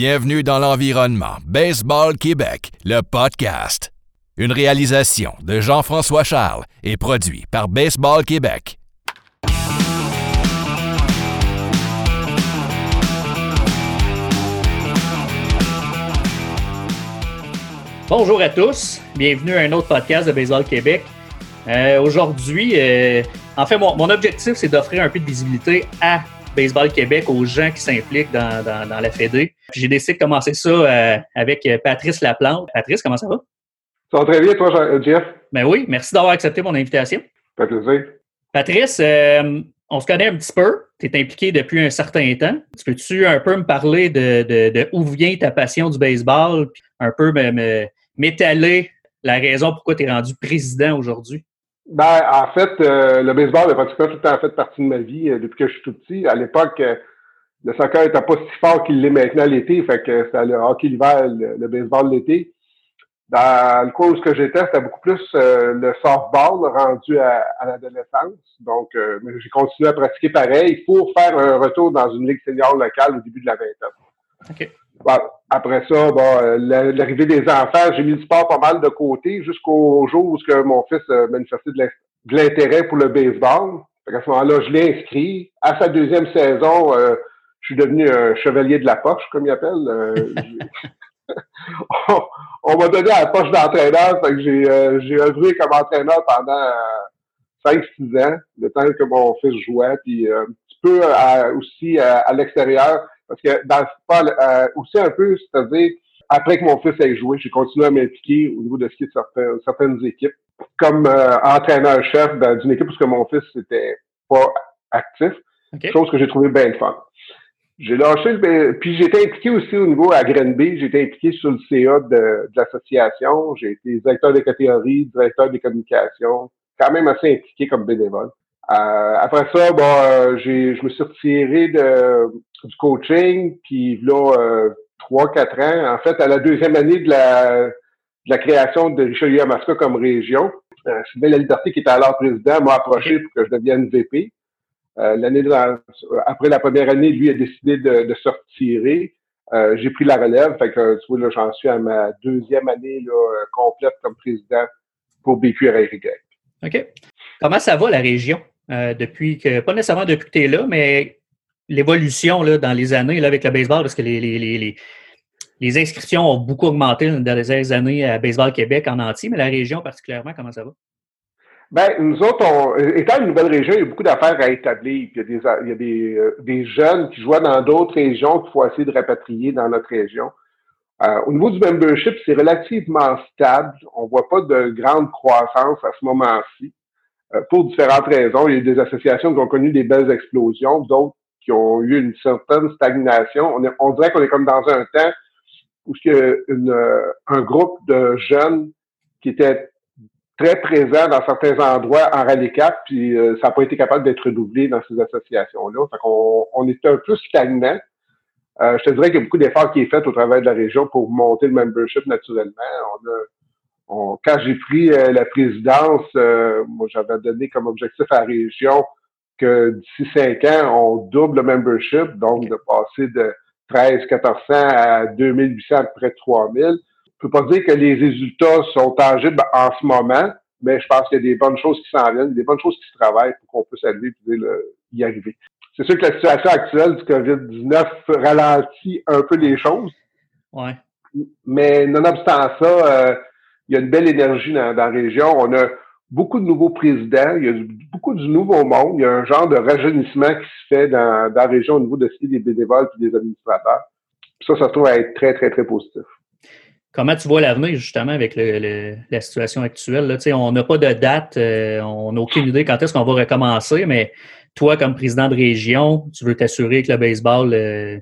Bienvenue dans l'environnement Baseball Québec, le podcast. Une réalisation de Jean-François Charles et produit par Baseball Québec. Bonjour à tous, bienvenue à un autre podcast de Baseball Québec. Euh, Aujourd'hui, euh, en fait, mon, mon objectif, c'est d'offrir un peu de visibilité à Baseball Québec aux gens qui s'impliquent dans, dans, dans, la Fédé. J'ai décidé de commencer ça euh, avec Patrice Laplante. Patrice, comment ça va? Ça va très bien, toi, Jeff? Ben oui, merci d'avoir accepté mon invitation. Ça fait plaisir. Patrice, euh, on se connaît un petit peu. Tu es impliqué depuis un certain temps. Tu peux-tu un peu me parler de, de, de, où vient ta passion du baseball, puis un peu m'étaler la raison pourquoi tu es rendu président aujourd'hui? Ben, en fait, euh, le baseball a pratiquement tout le temps fait partie de ma vie euh, depuis que je suis tout petit. À l'époque, euh, le soccer n'était pas si fort qu'il l'est maintenant l'été, fait que c'était le hockey l'hiver, le, le, baseball l'été. Dans le cours où j'étais, c'était beaucoup plus euh, le softball rendu à, à l'adolescence. Donc, j'ai continué à pratiquer pareil pour faire un retour dans une ligue senior locale au début de la vingtaine. Bon, après ça, bon, euh, l'arrivée des enfants, j'ai mis le sport pas mal de côté jusqu'au jour où que mon fils manifestait de l'intérêt pour le baseball. À ce moment-là, je l'ai inscrit. À sa deuxième saison, euh, je suis devenu un chevalier de la poche, comme il appelle. Euh, on, on m'a donné la poche d'entraîneur, fait que j'ai euh, j'ai œuvré comme entraîneur pendant 5-6 ans, le temps que mon fils jouait, puis un petit peu aussi à l'extérieur parce que dans le football, euh, aussi un peu, c'est-à-dire, après que mon fils ait joué, j'ai continué à m'impliquer au niveau de ski de certaines, certaines équipes, comme euh, entraîneur-chef d'une équipe parce que mon fils n'était pas actif, okay. chose que j'ai trouvé bien fun. J'ai lâché le... Puis j'étais impliqué aussi au niveau à Grenby, j'étais impliqué sur le CA de, de l'association, j'ai été directeur des catégories, directeur des communications, quand même assez impliqué comme bénévole. Euh, après ça, bon, euh, j'ai, je me suis retiré du coaching, puis là, euh, trois, quatre ans, en fait, à la deuxième année de la, création de Richelieu Amasca comme région, euh, Sylvain La Liberté, qui était alors président, m'a approché pour que je devienne VP. L'année après la première année, lui a décidé de, de se retirer. J'ai pris la relève, fait que tu vois, là, j'en suis à ma deuxième année complète comme président pour BQRY. OK. Comment ça va la région? Euh, depuis que, pas nécessairement depuis que tu es là, mais l'évolution dans les années là, avec le baseball, parce que les, les, les, les inscriptions ont beaucoup augmenté dans les dernières années à Baseball Québec en entier, mais la région particulièrement, comment ça va? Ben, nous autres, on, étant une nouvelle région, il y a beaucoup d'affaires à établir. Il y a des, il y a des, euh, des jeunes qui jouent dans d'autres régions qu'il faut essayer de rapatrier dans notre région. Euh, au niveau du membership, c'est relativement stable. On voit pas de grande croissance à ce moment-ci. Euh, pour différentes raisons. Il y a des associations qui ont connu des belles explosions, d'autres qui ont eu une certaine stagnation. On, est, on dirait qu'on est comme dans un temps où il euh, un groupe de jeunes qui étaient très présents dans certains endroits en rallye cap, puis euh, ça n'a pas été capable d'être redoublé dans ces associations-là. Fait qu'on on est un peu stagnant. Euh, je te dirais qu'il y a beaucoup d'efforts qui est fait au travers de la région pour monter le membership naturellement. On a on, quand j'ai pris euh, la présidence, euh, moi j'avais donné comme objectif à la région que d'ici cinq ans, on double le membership, donc de passer de 13 1400 à 2800 à près de 3000. Je peux pas dire que les résultats sont tangibles en ce moment, mais je pense qu'il y a des bonnes choses qui s'en viennent, des bonnes choses qui se travaillent pour qu'on puisse aller et y arriver. C'est sûr que la situation actuelle du COVID-19 ralentit un peu les choses. Ouais. Mais nonobstant ça, euh, il y a une belle énergie dans, dans, la région. On a beaucoup de nouveaux présidents, il y a beaucoup du nouveau monde. Il y a un genre de rajeunissement qui se fait dans, dans la région au niveau de ce des bénévoles et des administrateurs. ça, ça se trouve à être très, très, très positif. Comment tu vois l'avenir justement avec le, le, la situation actuelle? Là? On n'a pas de date, euh, on n'a aucune idée quand est-ce qu'on va recommencer, mais toi, comme président de région, tu veux t'assurer que le baseball euh,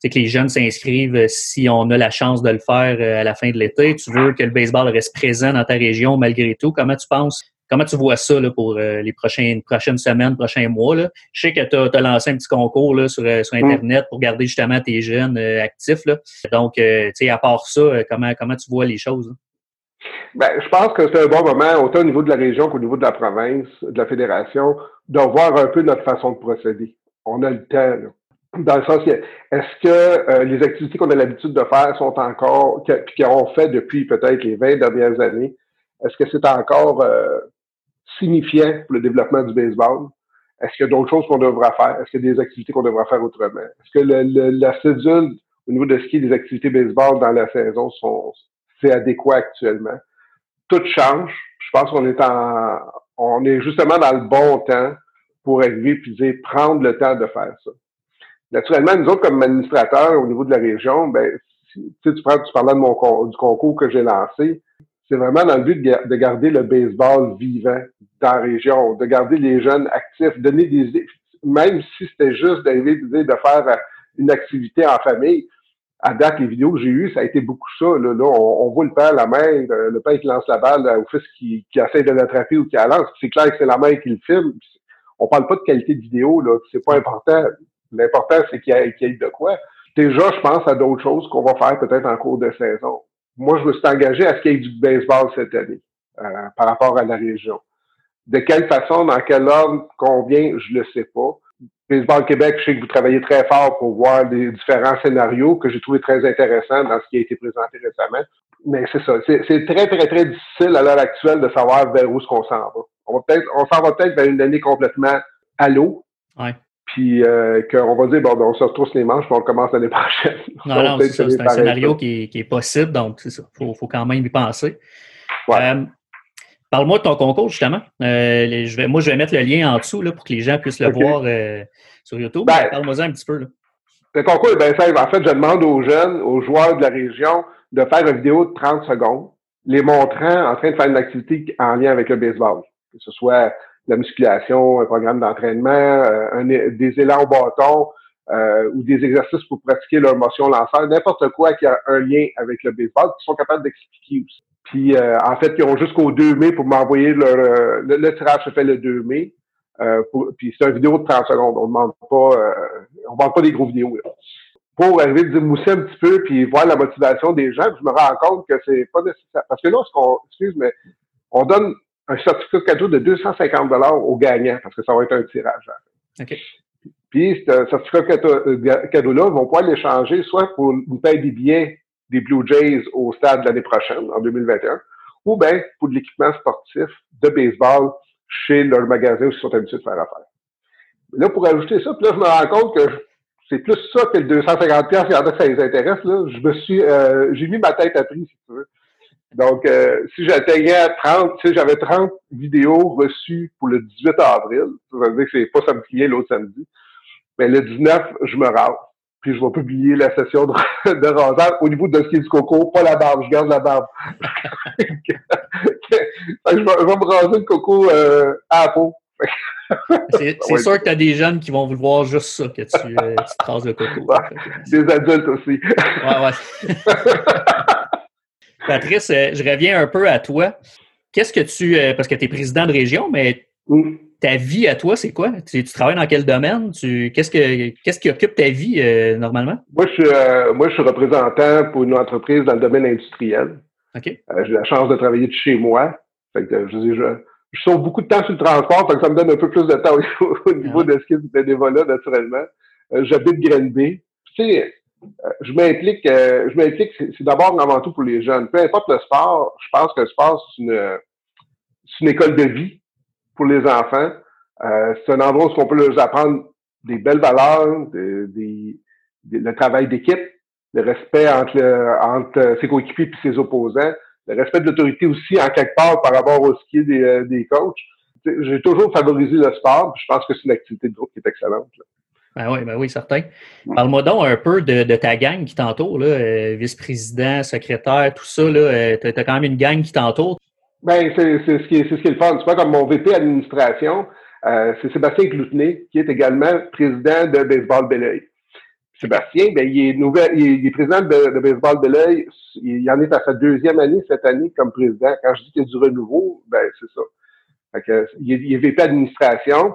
c'est que les jeunes s'inscrivent euh, si on a la chance de le faire euh, à la fin de l'été. Tu veux que le baseball reste présent dans ta région malgré tout. Comment tu penses? Comment tu vois ça là, pour euh, les prochaines, prochaines semaines, prochains mois? Là? Je sais que tu as, lancé un petit concours là, sur, sur mm. Internet pour garder justement tes jeunes actifs. Là. Donc, tu sais, à part ça, comment, comment tu vois les choses? Ben, je pense que c'est un bon moment, autant au niveau de la région qu'au niveau de la province, de la fédération, de voir un peu notre façon de procéder. On a le temps. Là Dans le sens que, est-ce que euh, les activités qu'on a l'habitude de faire sont encore, puis qu'on fait depuis peut-être les 20 dernières années, est-ce que c'est encore euh, signifiant pour le développement du baseball? Est-ce qu'il y a d'autres choses qu'on devra faire? Est-ce qu'il y a des activités qu'on devra faire autrement? Est-ce que le, la cédule au niveau de ce qui est des activités baseball dans la saison sont c'est adéquat actuellement? Tout change. Je pense qu'on est en on est justement dans le bon temps pour arriver puis dire prendre le temps de faire ça. Naturellement, nous autres, comme administrateurs au niveau de la région, ben, si, tu prends, tu parlais de mon du concours que j'ai lancé, c'est vraiment dans le but de, garder le baseball vivant dans la région, de garder les jeunes actifs, donner des même si c'était juste d'arriver de faire une activité en famille. À date, les vidéos que j'ai eues, ça a été beaucoup ça. Là, on, voit le père, la mère, le père qui lance la balle au fils qui, qui essaie de l'attraper ou qui la lance. C'est clair que c'est la mère qui le filme. On parle pas de qualité de vidéo, là. C'est pas important. L'important, c'est qu'il y, ait de quoi. Déjà, je pense à d'autres choses qu'on va faire peut-être en cours de saison. Moi, je me suis engagé à ce qu'il y ait du baseball cette année euh, par rapport à la région. De quelle façon, dans quel ordre, combien, je le sais pas. Baseball Québec, je sais que vous travaillez très fort pour voir les différents scénarios que j'ai trouvé très intéressants dans ce qui a été présenté récemment. Mais c'est ça. C'est très, très, très difficile à l'heure actuelle de savoir vers où ce qu'on s'en va. On va peut-être, on s'en va peut-être vers une année complètement à l'eau. Ouais. Puis euh, qu'on va dire, bon, ben, on se retrousse les manches, puis on commence l'année prochaine. Non, non, c'est un scénario qui est, qui est, possible, donc c'est ça. Il faut, faut, quand même y penser. Euh, Parle-moi de ton concours, justement. Euh, je vais, moi, je vais mettre le lien en dessous là, pour que les gens puissent le voir sur YouTube. Ben, Parle-moi un petit peu. Là. Le concours est bien simple. En fait, je demande aux jeunes, aux joueurs de la région, de faire une vidéo de 30 secondes, les montrant en train de faire une activité en lien avec le baseball. Que ce soit la musculation, un programme d'entraînement, euh, des élans au bâton euh, ou des exercices pour pratiquer leur motion lanceur, n'importe quoi qui a un lien avec le baseball, qui sont capables d'expliquer aussi. Puis euh, en fait, ils ont jusqu'au 2 mai pour m'envoyer leur le, tirage se fait le 2 mai. puis c'est une vidéo de 30 secondes. On ne demande pas on demande pas des gros vidéos. Pour arriver à mousser un petit peu puis voir la motivation des gens, je me rends compte que c'est pas nécessaire. Parce que là, ce qu'on excuse, mais on donne un certificat cadeau de 250 dollars aux gagnants parce que ça va être un tirage. OK. Puis ce certificat euh, cadeau-là, vont pouvoir l'échanger soit pour une paye des billets des Blue Jays au stade l'année prochaine, en 2021, ou bien pour de l'équipement sportif de baseball chez leur magasin où ils sont habitués de faire affaire. Là, pour ajouter ça, puis là, je me rends compte que c'est plus ça que le 250 pièces il y en a que ça les intéresse. Là. Je me suis, euh, j'ai mis ma tête à prix, si tu veux. Donc, euh, si j'atteignais 30, si j'avais 30 vidéos reçues pour le 18 avril, ça veut dire que c'est pas samedi l'autre samedi, mais le 19, je me rase. Puis je vais publier la session de, de rasage au niveau de ce qui est du coco, pas la barbe, je garde la barbe. je, vais, me raser le coco euh, à la peau. C'est sûr que tu as des jeunes qui vont vouloir juste ça, que tu, euh, tu traces le coco. des adultes aussi. ouais, ouais. Patrice, euh, je reviens un peu à toi. Qu'est-ce que tu. Euh, parce que tu es président de région, mais ta vie à toi, c'est quoi? Tu, travailles dans quel domaine? Qu'est-ce, que, qu'est-ce qui occupe ta vie euh, normalement? Moi je, suis, moi, je suis représentant pour une entreprise dans le domaine industriel. OK. j'ai la chance de travailler de chez moi. Fait que, je, je, je sauve beaucoup de temps sur le transport, fait que ça me donne un peu plus de temps au, niveau de ce qui est du bénévolat, naturellement. j'habite Grenby. Tu sais, je m'implique, euh, je m'implique, c'est d'abord avant tout pour les jeunes. Peu importe le sport, je pense que le sport, c'est une, une école de vie pour les enfants. Euh, c'est un endroit où on peut leur apprendre des belles valeurs, des, le travail d'équipe, le respect entre, entre ses coéquipiers et ses opposants, le respect de l'autorité aussi en quelque part par rapport au ski des, des coachs. J'ai toujours favorisé le sport, je pense que c'est une activité de groupe qui est excellente. Ben oui, ben oui, certain. Parle-moi donc un peu de, ta gang qui t'entoure, euh, vice-président, secrétaire, tout ça. Euh, tu as, quand même une gang qui t'entoure? Ben, c'est ce, qui est, ce qui est le fun. Tu vois, comme mon VP administration, euh, c'est Sébastien Cloutenay, qui est également président de Baseball Belleuil. Sébastien, ben, il, est nouvel, il, est, président de, de Baseball Belleuil. Il, il en est à sa deuxième année cette année comme président. Quand je dis qu'il y a du renouveau, ben, c'est ça. Fait que, il, est, il est VP administration.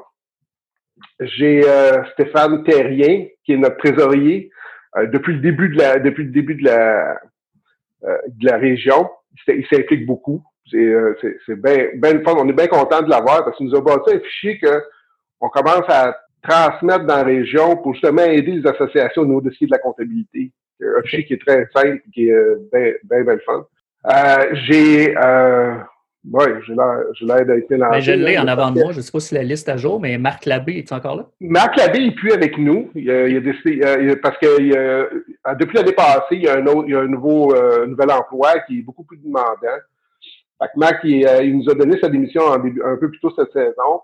J'ai euh, Stéphane Terrien, qui est notre trésorier euh, depuis le début de la depuis le début de la euh, de la région. Il s'implique beaucoup. C'est bien ben fun. On est bien content de l'avoir parce qu'il nous a bâti un fichier que on commence à transmettre dans la région pour justement aider les associations au niveau dossier de la comptabilité. Un fichier qui est très simple, qui est bien, bien, bien fun. j'ai oui, j'ai l'air d'être mélangé. je l'ai en avant de moi. Je ne sais pas si la liste est à jour, mais Marc Labbé, est encore là? Marc Labbé n'est plus avec nous. Il a, il a décidé, parce que depuis l'année passée, il y a un, autre, il a un nouveau, euh, nouvel emploi qui est beaucoup plus demandant. Fait que Marc, il, euh, il, nous a donné sa démission en début, un peu plus tôt cette saison.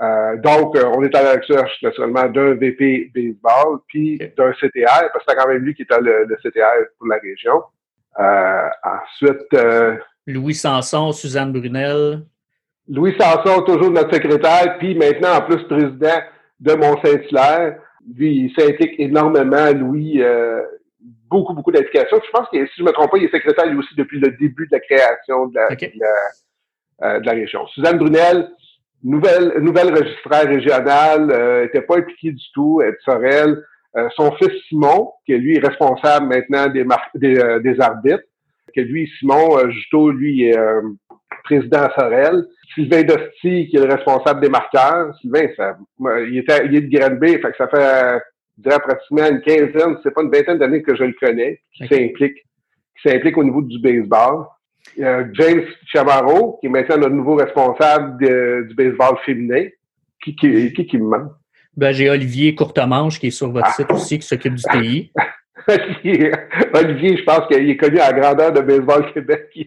Euh, donc, euh, on est à la recherche naturellement d'un VP baseball, puis d'un CTR, parce que c'est quand même lui qui était le, le CTR pour la région. ensuite, Louis Sanson, Suzanne Brunel. Louis Sanson, toujours notre secrétaire, puis maintenant, en plus, président de Mont-Saint-Hilaire. Lui, il s'implique énormément, Louis, euh, beaucoup, beaucoup d'implications. Je pense que, si je ne me trompe pas, il est secrétaire lui aussi depuis le début de la création de la, euh, de la, région. Suzanne Brunel, nouvelle, nouvelle registraire régionale, euh, était pas impliquée du tout, est de Sorel. Euh, son fils Simon, qui est lui responsable maintenant des, des, des arbitres, que lui, Simon euh, Juto, lui, est euh, président à Sorel. Sylvain Dosti, qui est le responsable des marqueurs. Sylvain, ça, il, est il est de Granby, fait que ça fait, je dirais, pratiquement une quinzaine, c'est pas une vingtaine d'années que je le connais, qui s'implique, qui s'implique au niveau du baseball. James Chamaro, qui est maintenant notre nouveau responsable du baseball féminin. Qui, qui, qui, qui me manque? Ben, j'ai Olivier Courtemanche qui est sur votre ah. site aussi, qui s'occupe du pays. Olivier, je pense qu'il est connu à la grandeur de Baseball Québec. je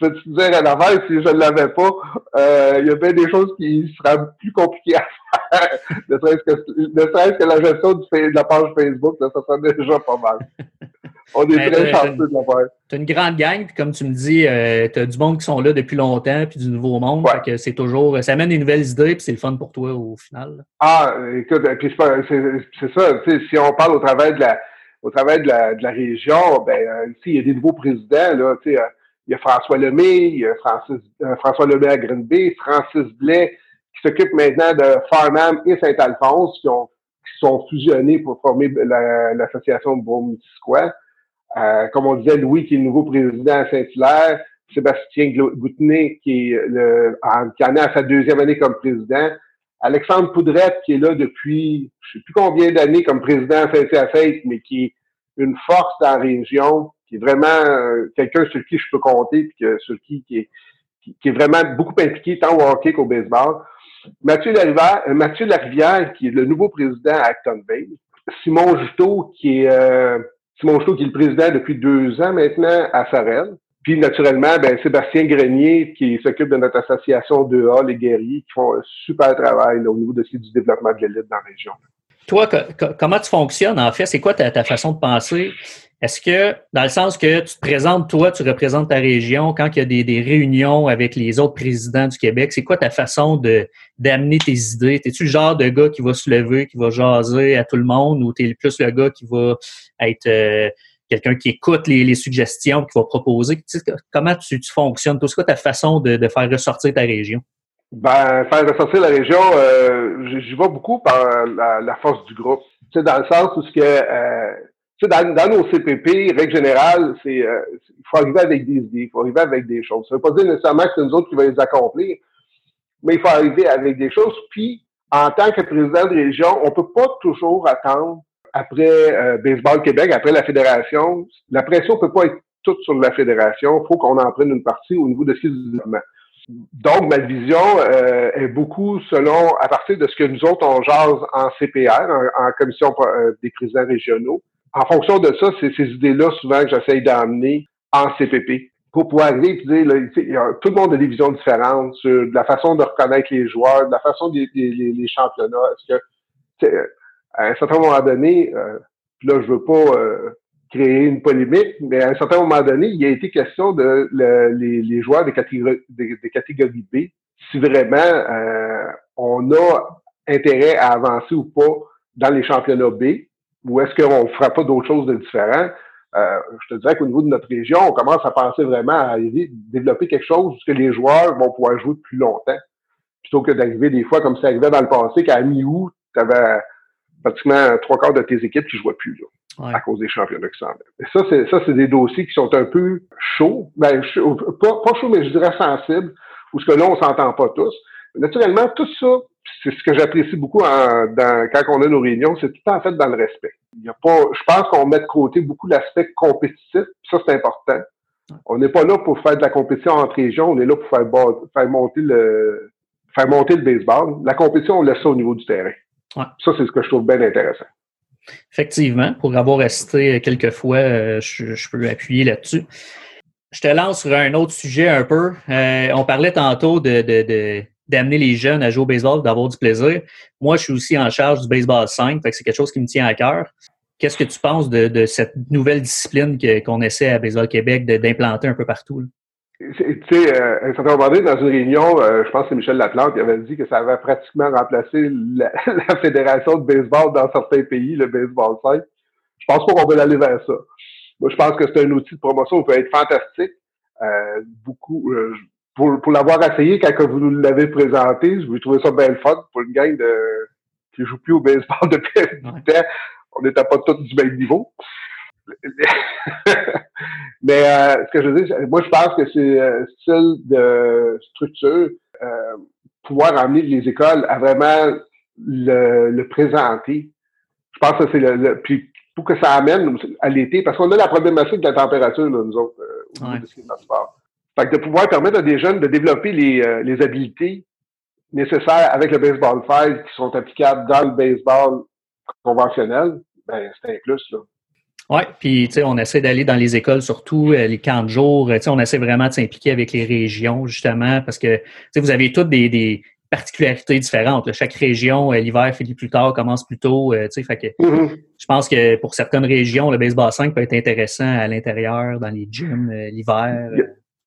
peux te dire à l'envers, si je ne l'avais pas, euh, il y a bien des choses qui seraient plus compliquées à faire. ne serait-ce que, la gestion de la page Facebook, ça serait déjà pas mal. On est très chanceux de as une grande gang, puis comme tu me dis, euh, tu as du monde qui sont là depuis longtemps, puis du nouveau monde. que c'est toujours. Ça amène des nouvelles idées, puis c'est le fun pour toi au final. Ah, écoute, puis c'est ça, si on parle au travers de la au travers de la, de la région, ben, euh, il y a des nouveaux présidents, là, tu sais, euh, il y a François Lemay, il y a Francis, François Lemay à Green Bay, Francis Blais, qui s'occupe maintenant de Farnham et Saint-Alphonse, qui ont qui sont fusionnés pour former l'association la, Beaume-Mutisquois. Euh, comme on disait, Louis, qui est le nouveau président à Saint-Hilaire, Sébastien Goutenay, qui, est en est à sa deuxième année comme président, Alexandre Poudrette, qui est là depuis je sais plus combien d'années comme président à Saint-Hyacinthe, mais qui est une force dans la région, qui est vraiment euh, quelqu'un sur qui je peux compter, puis que, sur qui, qui est, qui, est vraiment beaucoup impliqué tant au hockey qu'au baseball. Mathieu Larivière, euh, Mathieu Larivière, qui est le nouveau président à Acton Bay. Simon Juteau, qui est euh, Simon Juteau, qui est le président depuis deux ans maintenant à Sorel. Puis naturellement, ben, Sébastien Grenier, qui s'occupe de notre association de a les guerriers, qui font un super travail au niveau de, du développement de l'élite dans la région. Toi, comment tu fonctionnes en fait? C'est quoi ta, façon de penser? Est-ce que, dans le sens que tu te présentes, toi, tu représentes ta région, quand il y a des, réunions avec les autres présidents du Québec, c'est quoi ta façon d'amener tes idées? Es-tu le genre de gars qui va se lever, qui va jaser à tout le monde, ou tu es plus le gars qui va être euh, quelqu'un qui écoute les, suggestions, qui va proposer? comment tu, fonctionnes? C'est quoi ta façon de, faire ressortir ta région? Ben, faire ressortir la région, euh, j'y vais beaucoup par la, force du groupe. Tu sais, dans le sens où ce que euh, dans, dans, nos CPP, règle générale, c'est euh, il faut arriver avec des idées, il faut arriver avec des choses. Ça veut pas dire nécessairement que c'est nous autres qui va les accomplir, mais il faut arriver avec des choses. Puis, en tant que président de région, on peut pas toujours attendre après euh, Baseball Québec, après la fédération. La pression peut pas être toute sur la fédération. Il faut qu'on en prenne une partie au niveau de ce développement. Donc, ma vision euh, est beaucoup selon, à partir de ce que nous autres, on jase en CPR, en, commission des présidents régionaux en fonction de ça, c'est ces idées-là souvent que j'essaye d'amener en CPP pour pouvoir arriver et dire, tout le monde a des visions différentes sur la façon de reconnaître les joueurs, de la façon des les, championnats. Est-ce que, à un certain moment donné, euh, là, je veux pas euh, créer une polémique, mais à un certain moment donné, il a été question de les, joueurs des catégories, des, catégories B, si vraiment euh, on a intérêt à avancer ou pas dans les championnats B ou est-ce qu'on ne fera pas d'autres choses de différent? Euh, je te dirais qu'au niveau de notre région, on commence à penser vraiment à développer quelque chose que les joueurs vont pouvoir jouer plus longtemps. Plutôt que d'arriver des fois, comme ça arrivait dans le passé, qu'à mi-août, tu avais pratiquement trois quarts de tes équipes qui ne jouaient plus là, à cause des championnats qui s'en ça, c'est ça, c'est des dossiers qui sont un peu chauds. Ben, pas, pas chauds, mais je dirais sensibles, où ce que là, on s'entend pas tous. Naturellement, tout ça, c'est ce que j'apprécie beaucoup quand on a nos réunions, c'est tout en fait dans le respect. Il y a pas, je pense qu'on met de côté beaucoup l'aspect compétitif, ça c'est important. On n'est pas là pour faire de la compétition entre régions, on est là pour faire, faire monter le faire monter le baseball. La compétition, on laisse ça au niveau du terrain. Ça, c'est ce que je trouve bien intéressant. Effectivement, pour avoir resté quelques fois, euh, je, peux appuyer là-dessus. Je te lance sur un autre sujet un peu. Euh, on parlait tantôt de, d'amener les jeunes à jouer au baseball, d'avoir du plaisir. Moi, je suis aussi en charge du baseball 5, fait c'est quelque chose qui me tient à cœur. Qu'est-ce que tu penses de, cette nouvelle discipline qu'on essaie à Baseball Québec d'implanter un peu partout? Tu sais, euh, à un certain moment donné, dans une réunion, euh, je pense que c'est Michel Laplante qui avait dit que ça avait pratiquement remplacé la, fédération de baseball dans certains pays, le baseball 5. Je pense pas qu'on veut aller vers ça. Moi, je pense que c'est un outil de promotion qui peut être fantastique. Euh, beaucoup, euh, pour, pour l'avoir essayé quand vous nous l'avez présenté, je vous trouvais ça bien le fun pour une gang de qui joue plus au baseball depuis ouais. On n'était pas tous du même niveau. Mais euh, ce que je veux dire, moi, je pense que c'est un style de structure, euh, pouvoir amener les écoles à vraiment le, le présenter. Je pense que c'est le, Puis pour que ça amène à l'été, parce qu'on a la problématique de la température, là, nous autres, euh, au niveau de notre sport. Fait que de pouvoir permettre à des jeunes de développer les, euh, les habiletés nécessaires avec le baseball 5 qui sont applicables dans le baseball conventionnel, ben, c'est un plus, là. Oui, puis tu sais, on essaie d'aller dans les écoles, surtout euh, les camps de jour. Tu sais, on essaie vraiment de s'impliquer avec les régions, justement, parce que tu sais, vous avez toutes des, des particularités différentes. Chaque région, euh, l'hiver finit plus tard, commence plus tôt. Euh, tu sais, fait que mm-hmm. je pense que pour certaines régions, le baseball 5 peut être intéressant à l'intérieur, dans les gyms, l'hiver.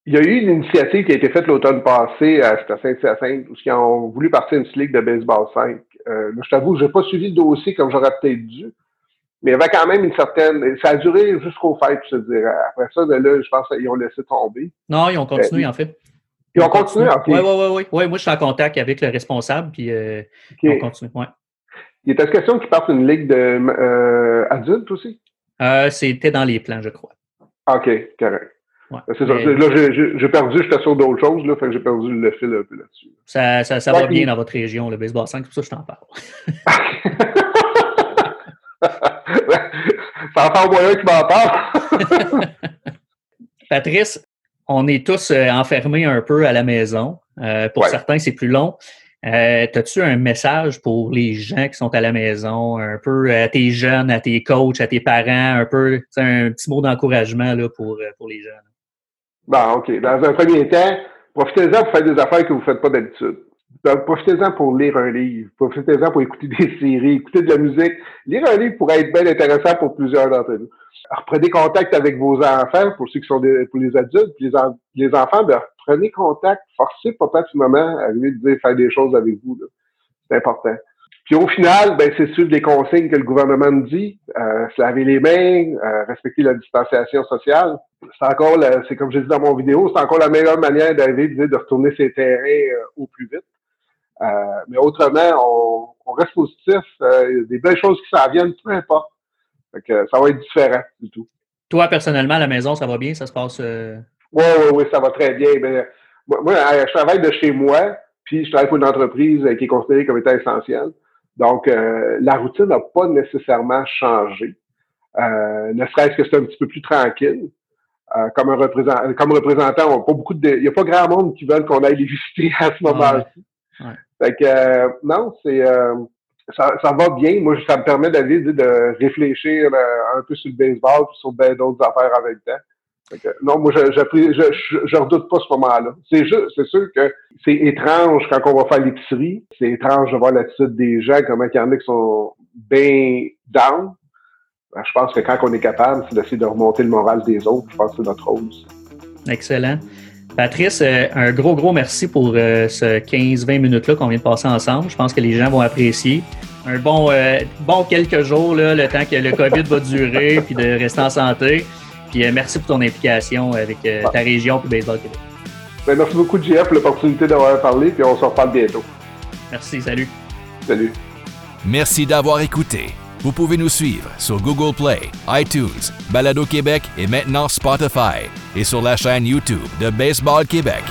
Il y a eu une initiative qui a été faite l'automne passé à Saint-Hyacinthe, où ils ont voulu partir une ligue de baseball 5. Euh, je t'avoue, je n'ai pas suivi le dossier comme j'aurais peut-être dû. Mais il y avait quand même une certaine. Ça a duré jusqu'au fait, je te dirais. Après ça, de là, je pense qu'ils ont laissé tomber. Non, ils ont continué, euh, en fait. Ils, ont continué, en fait. Oui, oui, oui. Ouais, moi, je suis en contact avec le responsable, puis euh, ils ont continué. Ouais. Il était question qu'ils partent une ligue d'adultes euh, aussi? C'était dans les plans, je crois. OK, correct. Ouais. C'est ça. Là, j'ai perdu, j'étais sur d'autres choses, là, fait que j'ai perdu le fil un peu là-dessus. Ça, ça, ça va bien dans votre région, le baseball 5, pour ça je t'en parle. ça en fait moyen qui m'en parle. Patrice, on est tous euh, enfermés un peu à la maison. Euh, pour certains, c'est plus long. Euh, As-tu un message pour les gens qui sont à la maison, un peu à tes jeunes, à tes coachs, à tes parents, un peu, un petit mot d'encouragement pour, pour les jeunes? Bon, OK. Dans un premier temps, profitez-en pour faire des affaires que vous ne faites pas d'habitude. Profitez-en pour lire un livre. Profitez-en pour écouter des séries, écouter de la musique. Lire un livre pourrait être bien intéressant pour plusieurs d'entre nous. Alors, prenez contact avec vos enfants, pour ceux qui sont des, pour les adultes, puis les, les enfants, ben, prenez contact, forcez papa ce moment à lui dire faire des choses avec vous. C'est important. Puis au final, ben, c'est suivre les consignes que le gouvernement nous dit, euh, se laver les mains, euh, respecter la distanciation sociale. C'est encore, c'est comme j'ai dit dans mon vidéo, c'est encore la meilleure manière d'arriver, de retourner ses terrains euh, au plus vite. Euh, mais autrement, on, reste positif. Euh, il y a des belles choses qui s'en viennent, peu importe. ça va être différent du tout. Toi, personnellement, à la maison, ça va bien? Ça se passe? Oui, oui, oui, ça va très bien. Moi, je travaille de chez moi, puis je travaille pour une entreprise qui est considérée comme étant essentielle. Donc, euh, la routine n'a pas nécessairement changé. Euh, ne serait-ce que c'est un petit peu plus tranquille. Euh, comme un représentant, comme représentant, on pas beaucoup de, il n'y a pas grand monde qui veulent qu'on aille les visiter à ce moment-ci. Fait que non, c'est ça, ça, va bien. Moi, ça me permet d'aller de réfléchir un peu sur le baseball et sur d'autres affaires avec le temps non, moi, je, je, je, redoute pas ce moment-là. C'est juste, c'est sûr que c'est étrange quand on va faire l'épicerie. C'est étrange de voir l'attitude des gens, comment il y en a qui sont bien down. Ben, je pense que quand on est capable, c'est d'essayer de remonter le moral des autres. Je pense que c'est notre rôle. Excellent. Patrice, euh, un gros, gros merci pour euh, ce 15-20 minutes-là qu'on vient de passer ensemble. Je pense que les gens vont apprécier. Un bon, euh, bon quelques jours, là, le temps que le COVID va durer, puis de rester en santé. Puis merci pour ton implication avec ta région et Baseball Québec. Ben, merci beaucoup, JF, pour l'opportunité d'avoir parlé, puis on se reparle bientôt. Merci, salut. Salut. Merci d'avoir écouté. Vous pouvez nous suivre sur Google Play, iTunes, Balado Québec et maintenant Spotify et sur la chaîne YouTube de Baseball Québec.